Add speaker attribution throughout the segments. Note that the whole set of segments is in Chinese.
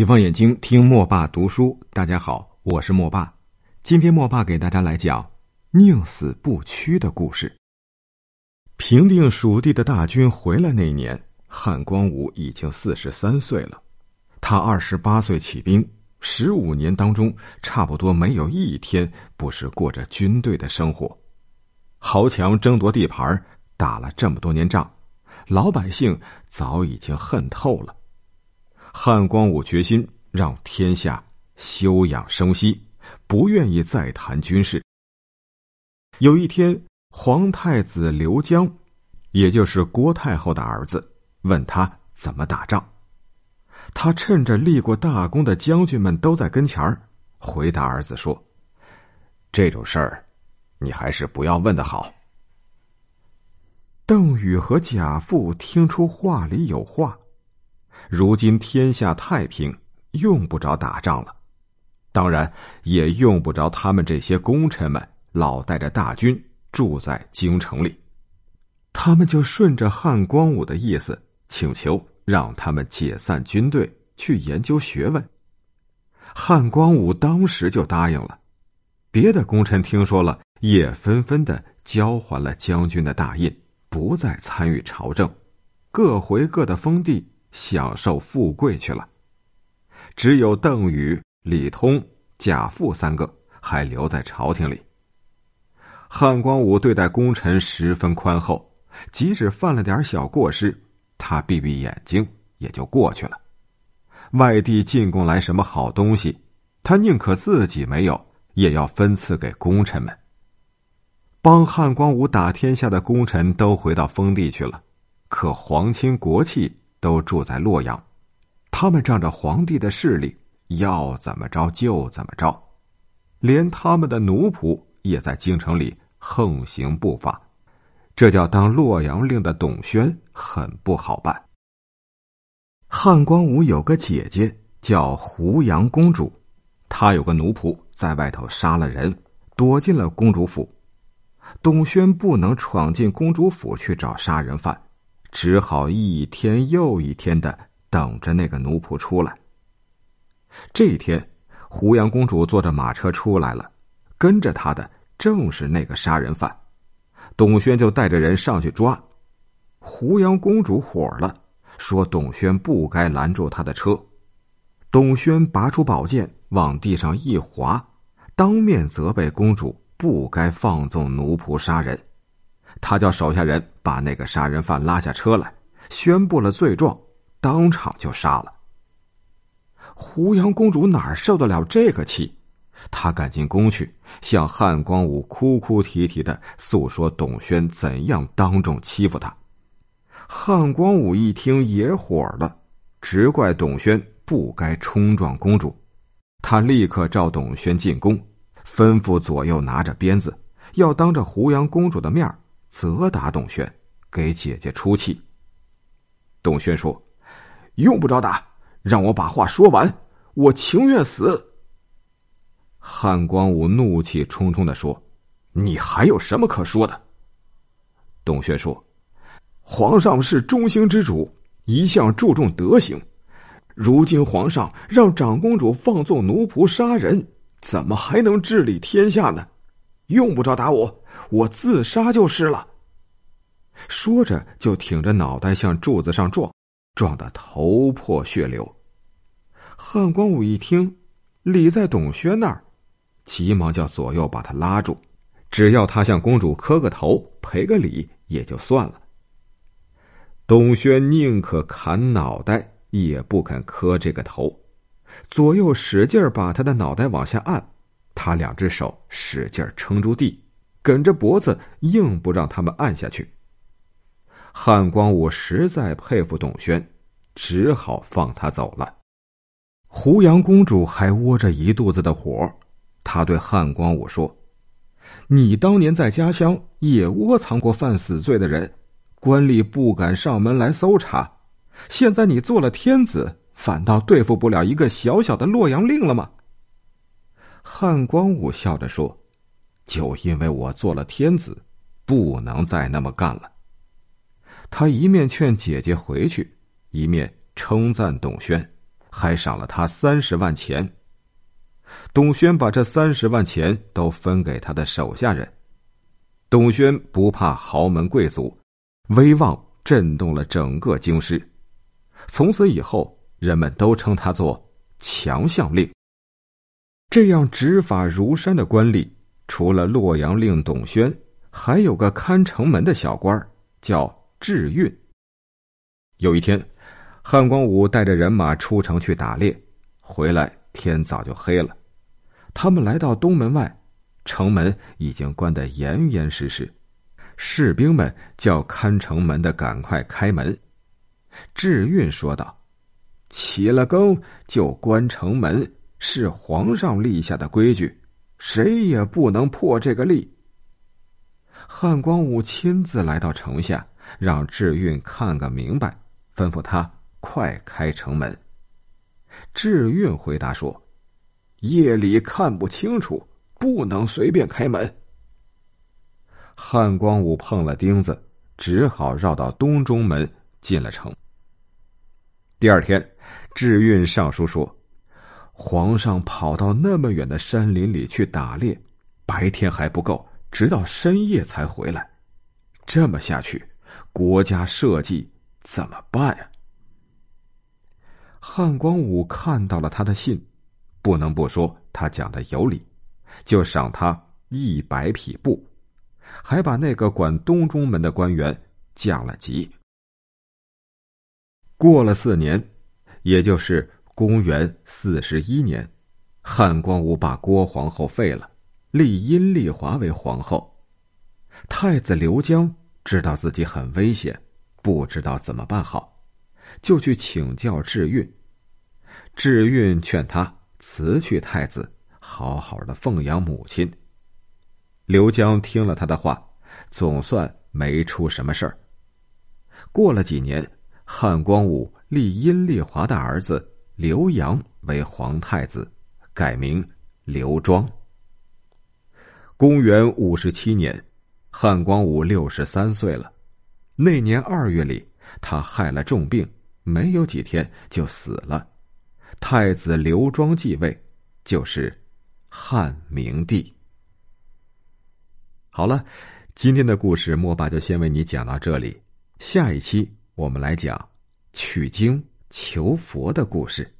Speaker 1: 启放眼睛，听莫爸读书。大家好，我是莫爸。今天莫爸给大家来讲宁死不屈的故事。平定蜀地的大军回来那年，汉光武已经四十三岁了。他二十八岁起兵，十五年当中，差不多没有一天不是过着军队的生活。豪强争夺地盘，打了这么多年仗，老百姓早已经恨透了。汉光武决心让天下休养生息，不愿意再谈军事。有一天，皇太子刘江，也就是郭太后的儿子，问他怎么打仗。他趁着立过大功的将军们都在跟前儿，回答儿子说：“这种事儿，你还是不要问的好。”邓禹和贾父听出话里有话。如今天下太平，用不着打仗了，当然也用不着他们这些功臣们老带着大军住在京城里。他们就顺着汉光武的意思，请求让他们解散军队，去研究学问。汉光武当时就答应了。别的功臣听说了，也纷纷的交还了将军的大印，不再参与朝政，各回各的封地。享受富贵去了，只有邓禹、李通、贾复三个还留在朝廷里。汉光武对待功臣十分宽厚，即使犯了点小过失，他闭闭眼睛也就过去了。外地进贡来什么好东西，他宁可自己没有，也要分赐给功臣们。帮汉光武打天下的功臣都回到封地去了，可皇亲国戚。都住在洛阳，他们仗着皇帝的势力，要怎么着就怎么着，连他们的奴仆也在京城里横行不法，这叫当洛阳令的董宣很不好办。汉光武有个姐姐叫胡杨公主，她有个奴仆在外头杀了人，躲进了公主府，董宣不能闯进公主府去找杀人犯。只好一天又一天的等着那个奴仆出来。这一天，胡杨公主坐着马车出来了，跟着她的正是那个杀人犯。董轩就带着人上去抓。胡杨公主火了，说董轩不该拦住他的车。董轩拔出宝剑往地上一划，当面责备公主不该放纵奴仆杀人。他叫手下人把那个杀人犯拉下车来，宣布了罪状，当场就杀了。胡杨公主哪受得了这个气？她赶进宫去，向汉光武哭哭啼啼的诉说董宣怎样当众欺负他。汉光武一听也火了，直怪董宣不该冲撞公主。他立刻召董宣进宫，吩咐左右拿着鞭子，要当着胡杨公主的面责打董轩，给姐姐出气。董轩说：“用不着打，让我把话说完，我情愿死。”汉光武怒气冲冲的说：“你还有什么可说的？”董轩说：“皇上是中兴之主，一向注重德行，如今皇上让长公主放纵奴仆杀人，怎么还能治理天下呢？用不着打我。”我自杀就是了。说着，就挺着脑袋向柱子上撞，撞得头破血流。汉光武一听，礼在董轩那儿，急忙叫左右把他拉住，只要他向公主磕个头，赔个礼也就算了。董轩宁可砍脑袋，也不肯磕这个头。左右使劲把他的脑袋往下按，他两只手使劲撑住地。梗着脖子，硬不让他们按下去。汉光武实在佩服董轩，只好放他走了。胡杨公主还窝着一肚子的火，她对汉光武说：“你当年在家乡也窝藏过犯死罪的人，官吏不敢上门来搜查。现在你做了天子，反倒对付不了一个小小的洛阳令了吗？”汉光武笑着说。就因为我做了天子，不能再那么干了。他一面劝姐姐回去，一面称赞董轩，还赏了他三十万钱。董宣把这三十万钱都分给他的手下人。董宣不怕豪门贵族，威望震动了整个京师。从此以后，人们都称他做强项令。这样执法如山的官吏，除了洛阳令董宣，还有个看城门的小官叫智运。有一天，汉光武带着人马出城去打猎，回来天早就黑了。他们来到东门外，城门已经关得严严实实。士兵们叫看城门的赶快开门。智运说道：“起了更就关城门，是皇上立下的规矩，谁也不能破这个例。”汉光武亲自来到城下，让智运看个明白。吩咐他快开城门。智运回答说：“夜里看不清楚，不能随便开门。”汉光武碰了钉子，只好绕到东中门进了城。第二天，智运上书说：“皇上跑到那么远的山林里去打猎，白天还不够，直到深夜才回来。这么下去，国家社稷……”怎么办呀？汉光武看到了他的信，不能不说他讲的有理，就赏他一百匹布，还把那个管东中门的官员降了级。过了四年，也就是公元四十一年，汉光武把郭皇后废了，立阴丽华为皇后。太子刘江知道自己很危险。不知道怎么办好，就去请教智运。智运劝他辞去太子，好好的奉养母亲。刘江听了他的话，总算没出什么事儿。过了几年，汉光武立阴丽华的儿子刘阳为皇太子，改名刘庄。公元五十七年，汉光武六十三岁了。那年二月里，他害了重病，没有几天就死了。太子刘庄继位，就是汉明帝。好了，今天的故事莫爸就先为你讲到这里。下一期我们来讲取经求佛的故事，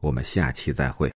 Speaker 1: 我们下期再会。